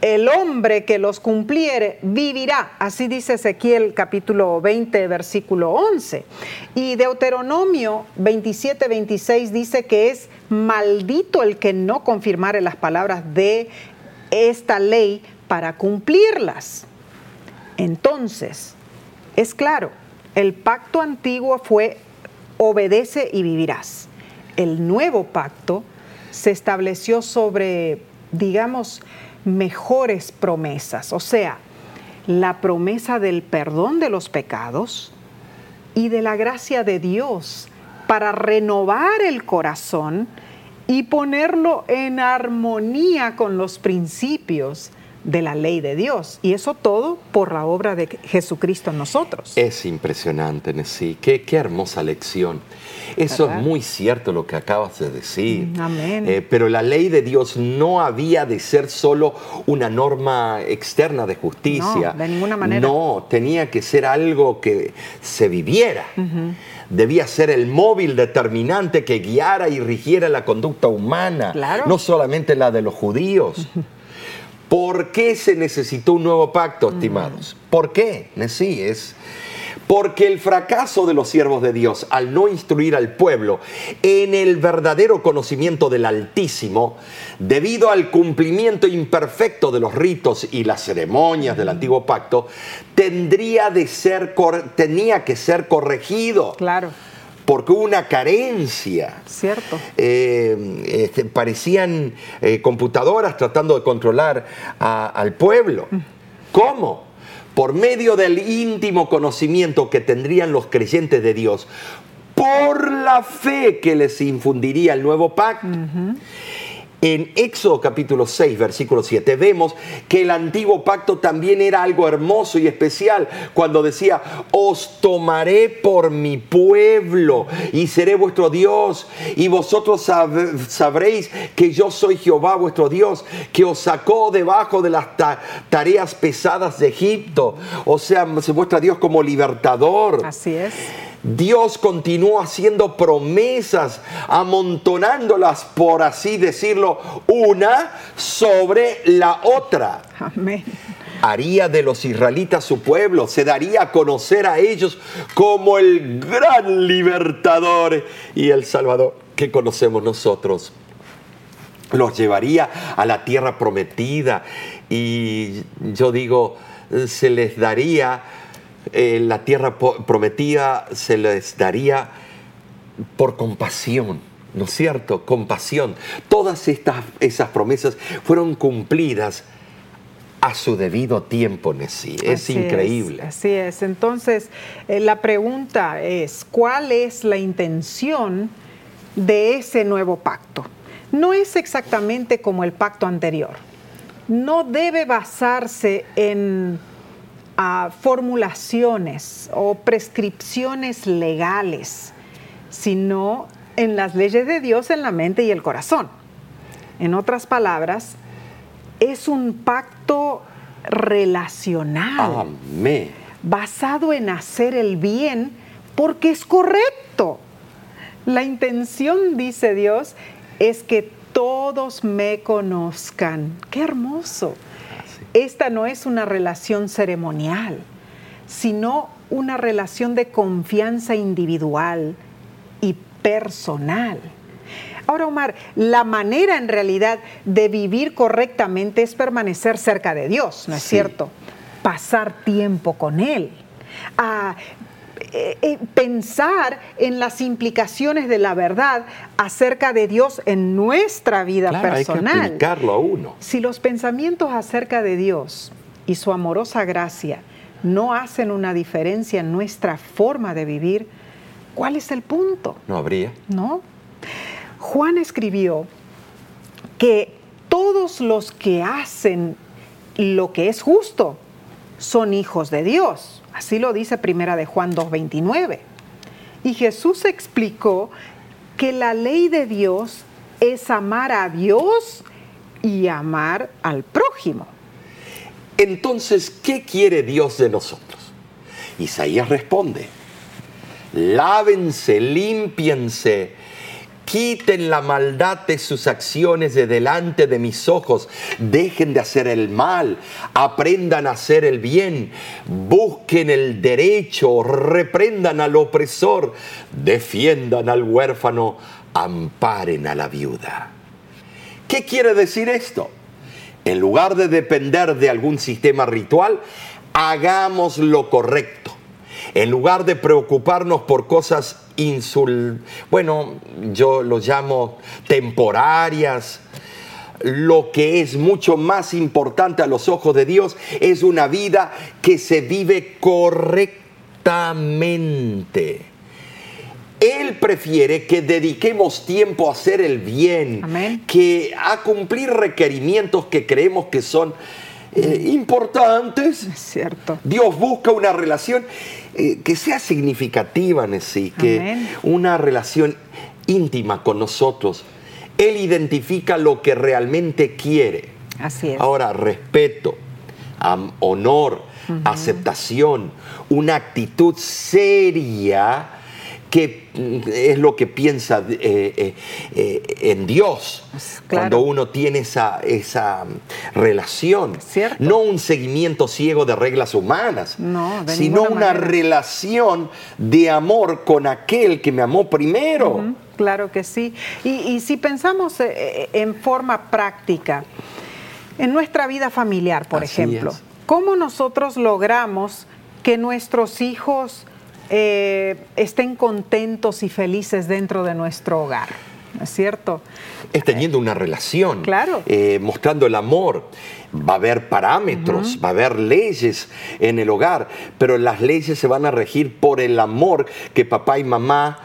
El hombre que los cumpliere vivirá, así dice Ezequiel capítulo 20, versículo 11. Y Deuteronomio 27, 26 dice que es maldito el que no confirmare las palabras de esta ley para cumplirlas. Entonces, es claro, el pacto antiguo fue obedece y vivirás. El nuevo pacto se estableció sobre, digamos, mejores promesas, o sea, la promesa del perdón de los pecados y de la gracia de Dios para renovar el corazón y ponerlo en armonía con los principios de la ley de Dios. Y eso todo por la obra de Jesucristo en nosotros. Es impresionante, sí. Qué, qué hermosa lección. Eso es muy cierto lo que acabas de decir. Mm, amén. Eh, pero la ley de Dios no había de ser solo una norma externa de justicia. No, de ninguna manera. No, tenía que ser algo que se viviera. debía ser el móvil determinante que guiara y rigiera la conducta humana, no solamente la de los judíos. ¿Por qué se necesitó un nuevo pacto, estimados? ¿Por qué? Sí, es porque el fracaso de los siervos de Dios al no instruir al pueblo en el verdadero conocimiento del Altísimo, debido al cumplimiento imperfecto de los ritos y las ceremonias del antiguo pacto, tendría de ser, tenía que ser corregido. Claro porque hubo una carencia. Cierto. Eh, este, parecían eh, computadoras tratando de controlar al pueblo. ¿Cómo? Por medio del íntimo conocimiento que tendrían los creyentes de Dios, por la fe que les infundiría el nuevo pacto. En Éxodo capítulo 6, versículo 7, vemos que el antiguo pacto también era algo hermoso y especial cuando decía, os tomaré por mi pueblo y seré vuestro Dios y vosotros sabréis que yo soy Jehová vuestro Dios, que os sacó debajo de las tareas pesadas de Egipto. O sea, se muestra Dios como libertador. Así es. Dios continuó haciendo promesas, amontonándolas, por así decirlo, una sobre la otra. Amén. Haría de los israelitas su pueblo, se daría a conocer a ellos como el gran libertador y el salvador que conocemos nosotros. Los llevaría a la tierra prometida y yo digo, se les daría eh, la tierra prometida se les daría por compasión, ¿no es cierto? Compasión. Todas estas, esas promesas fueron cumplidas a su debido tiempo, Nessie. Es increíble. así es. Entonces, eh, la pregunta es, ¿cuál es la intención de ese nuevo pacto? No es exactamente como el pacto anterior. No debe basarse en formulaciones o prescripciones legales, sino en las leyes de Dios en la mente y el corazón. En otras palabras, es un pacto relacional, basado en hacer el bien porque es correcto. La intención, dice Dios, es que todos me conozcan. Qué hermoso esta no es una relación ceremonial, sino una relación de confianza individual y personal. Ahora, Omar, la manera en realidad de vivir correctamente es permanecer cerca de Dios, ¿no es cierto? Pasar tiempo con Él. Ah, eh, eh, pensar en las implicaciones de la verdad acerca de Dios en nuestra vida personal. Hay que a uno. Si los pensamientos acerca de Dios y su amorosa gracia no hacen una diferencia en nuestra forma de vivir, ¿cuál es el punto? No habría. No. Juan escribió que todos los que hacen lo que es justo son hijos de Dios. Así lo dice Primera de Juan 2.29. Y Jesús explicó que la ley de Dios es amar a Dios y amar al prójimo. Entonces, ¿qué quiere Dios de nosotros? Isaías responde, lávense, límpiense Quiten la maldad de sus acciones de delante de mis ojos. Dejen de hacer el mal. Aprendan a hacer el bien. Busquen el derecho. Reprendan al opresor. Defiendan al huérfano. Amparen a la viuda. ¿Qué quiere decir esto? En lugar de depender de algún sistema ritual, hagamos lo correcto. En lugar de preocuparnos por cosas insul, bueno, yo lo llamo temporarias. Lo que es mucho más importante a los ojos de Dios es una vida que se vive correctamente. Él prefiere que dediquemos tiempo a hacer el bien, que a cumplir requerimientos que creemos que son eh, importantes. Es cierto. Dios busca una relación eh, que sea significativa, sí, que una relación íntima con nosotros. Él identifica lo que realmente quiere. Así es. Ahora, respeto, honor, aceptación, una actitud seria qué es lo que piensa eh, eh, eh, en Dios cuando uno tiene esa, esa relación. No un seguimiento ciego de reglas humanas, sino una relación de amor con aquel que me amó primero. Claro que sí. Y, si pensamos en forma práctica, en nuestra vida familiar, por ejemplo, ¿cómo nosotros logramos que nuestros hijos eh, estén contentos y felices dentro de nuestro hogar. ¿No es cierto? Es teniendo una relación. Claro. Eh, mostrando el amor. Va a haber parámetros, va a haber leyes en el hogar, pero las leyes se van a regir por el amor que papá y mamá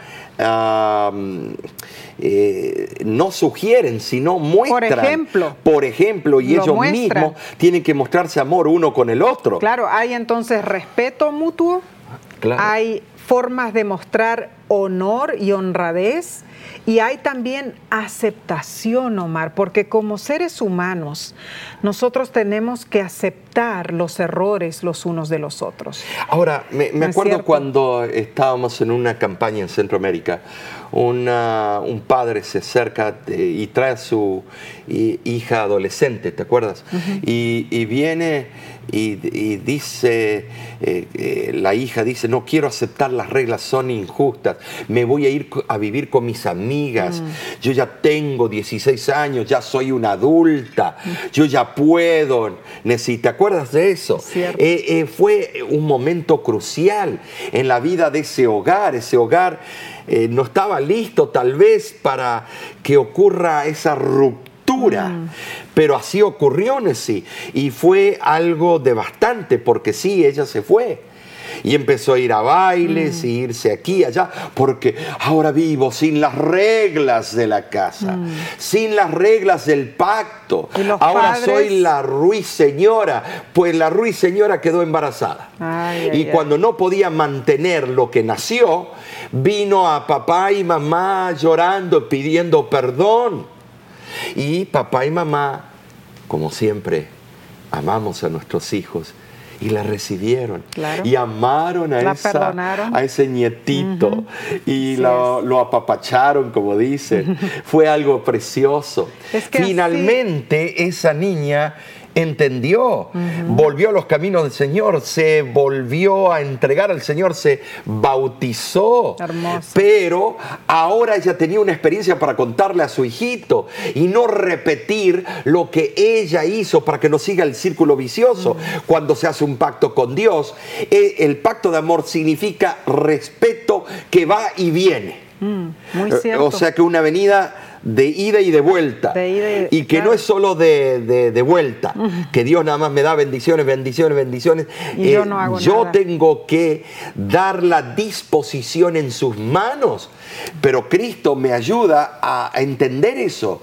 eh, no sugieren, sino muestran. Por ejemplo. Por ejemplo, y Lo ellos muestran. mismos tienen que mostrarse amor uno con el otro. Claro, hay entonces respeto mutuo, Claro. hay formas de mostrar honor y honradez y hay también aceptación, Omar, porque como seres humanos nosotros tenemos que aceptar los errores los unos de los otros. Ahora, me, me ¿No es acuerdo cuando estábamos en una campaña en Centroamérica, una- un padre se acerca de- y trae a su hi- hija adolescente, ¿te acuerdas? y, y viene y, y dice, eh, eh, la hija dice, no quiero aceptar las reglas, son injustas, me voy a ir a vivir con mis amigas, Mm. yo ya tengo 16 años, ya soy una adulta, yo ya puedo, ¿te acuerdas de eso? Eh, fue un momento crucial en la vida de ese hogar. Ese hogar no estaba listo tal vez para que ocurra esa ruptura. Pero así ocurrió, Nessie. Y fue algo devastante porque sí, ella se fue. Y empezó a ir a bailes, y irse aquí y allá, porque ahora vivo sin las reglas de la casa, sin las reglas del pacto. Ahora padres- soy la ruiseñora, pues la ruiseñora quedó embarazada. Ay, y ay, cuando no podía mantener lo que nació, vino a papá y mamá llorando, pidiendo perdón. Y papá y mamá, como siempre, amamos a nuestros hijos y la recibieron Claro. y amaron a, La esa- a ese nietito y lo, lo apapacharon, como dicen. Fue algo precioso. Es que así- Finalmente esa niña entendió, volvió a los caminos del Señor, se volvió a entregar al Señor, se bautizó. Hermoso. Pero ahora ella tenía una experiencia para contarle a su hijito y no repetir lo que ella hizo para que no siga el círculo vicioso. Cuando se hace un pacto con Dios, eh, el pacto de amor significa respeto que va y viene. Muy Eh, cierto. O sea que una avenida de ida y de vuelta. De ida y- que no es solo de, de- de vuelta, que Dios nada más me da bendiciones, bendiciones, bendiciones. Eh, Y yo no hago yo nada. tengo que dar la disposición en sus manos, pero Cristo me ayuda a, a entender eso.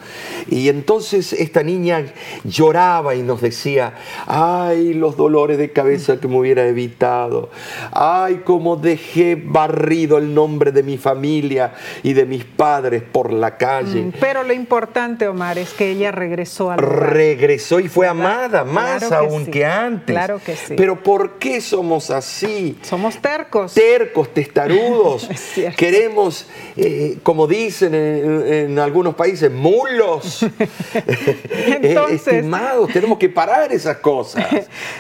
Y entonces esta niña lloraba y nos decía, ay, los dolores de cabeza que me hubiera evitado, ay, cómo dejé barrido el nombre de mi familia y de mis padres por la calle. Pero lo importante, Omar, es que ella regresó al. Regresó y fue amada, más Claro que aún sí. que antes. Claro que sí. Pero ¿por qué somos así? Somos tercos. tercos, testarudos. Queremos, eh, como dicen en, en algunos países, mulos. Eh, Entonces- Estimados, tenemos que parar esas cosas.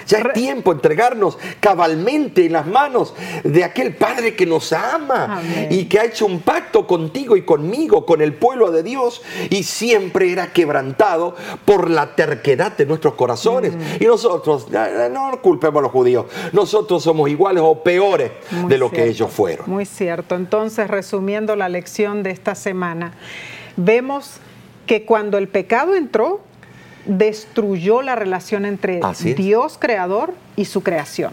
Ya es tiempo de entregarnos cabalmente en las manos de aquel Padre que nos ama Amén. y que ha hecho un pacto contigo y conmigo, con el pueblo de Dios, y siempre era quebrantado por la terquedad de nuestros corazones. Mm. Y nosotros, eh, no culpemos a los judíos, nosotros somos iguales o peores Muy de lo que ellos fueron. Muy cierto. Entonces, resumiendo la lección de esta semana, vemos que cuando el pecado entró, destruyó la relación entre. Dios creador y su creación.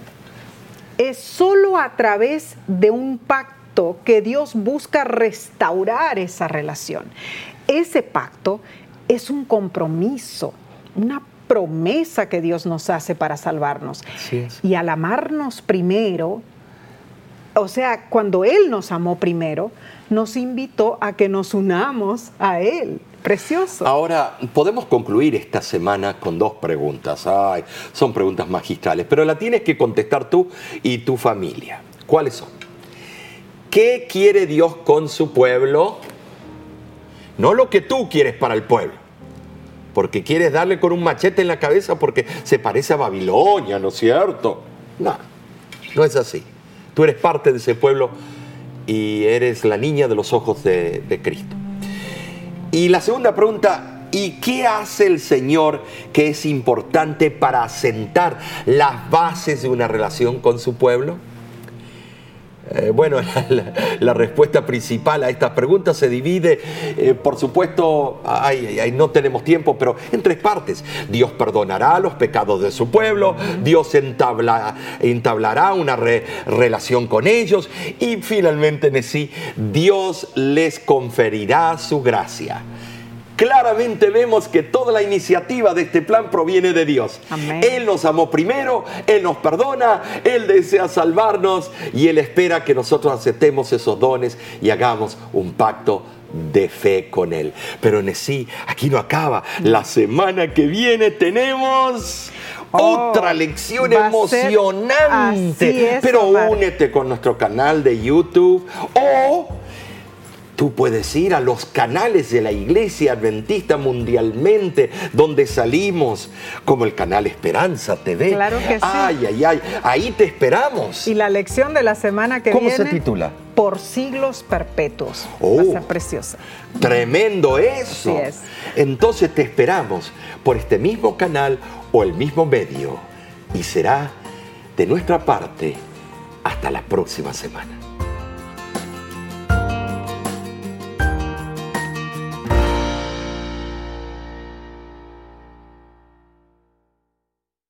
Es solo a través de un pacto que Dios busca restaurar esa relación. Ese pacto es un compromiso, una promesa que Dios nos hace para salvarnos. Y al amarnos primero, o sea, cuando Él nos amó primero, nos invitó a que nos unamos a Él. Precioso. Ahora, podemos concluir esta semana con dos preguntas. Ay, son preguntas magistrales, pero la tienes que contestar tú y tu familia. ¿Cuáles son? ¿Qué quiere Dios con su pueblo? No lo que tú quieres para el pueblo. Porque quieres darle con un machete en la cabeza porque se parece a Babilonia, ¿no es cierto? No, no es así. Tú eres parte de ese pueblo y eres la niña de los ojos de, de Cristo. Y la segunda pregunta, ¿y qué hace el Señor que es importante para asentar las bases de una relación con su pueblo? Eh, bueno, la, respuesta principal a estas preguntas se divide, eh, por supuesto, ay, ay, no tenemos tiempo, pero en tres partes. Dios perdonará los pecados de su pueblo, Dios entabla, entablará una re, relación con ellos y finalmente, en sí, Dios les conferirá su gracia claramente vemos que toda la iniciativa de este plan proviene de Dios. Amén. Él nos amó primero, Él nos perdona, Él desea salvarnos y Él espera que nosotros aceptemos esos dones y hagamos un pacto de fe con Él. Pero en sí, aquí no acaba. La semana que viene tenemos... Oh, otra lección emocionante. Pero únete con nuestro canal de YouTube o Tú puedes ir a los canales de la Iglesia Adventista mundialmente, donde salimos, como el canal Esperanza TV. Claro que sí. Ay, ay, ay, ahí te esperamos. Y la lección de la semana que ¿Cómo viene. se titula? Por siglos perpetuos. Oh. Va a ser preciosa. Tremendo eso. Así es. Entonces te esperamos por este mismo canal o el mismo medio. Y será de nuestra parte hasta la próxima semana.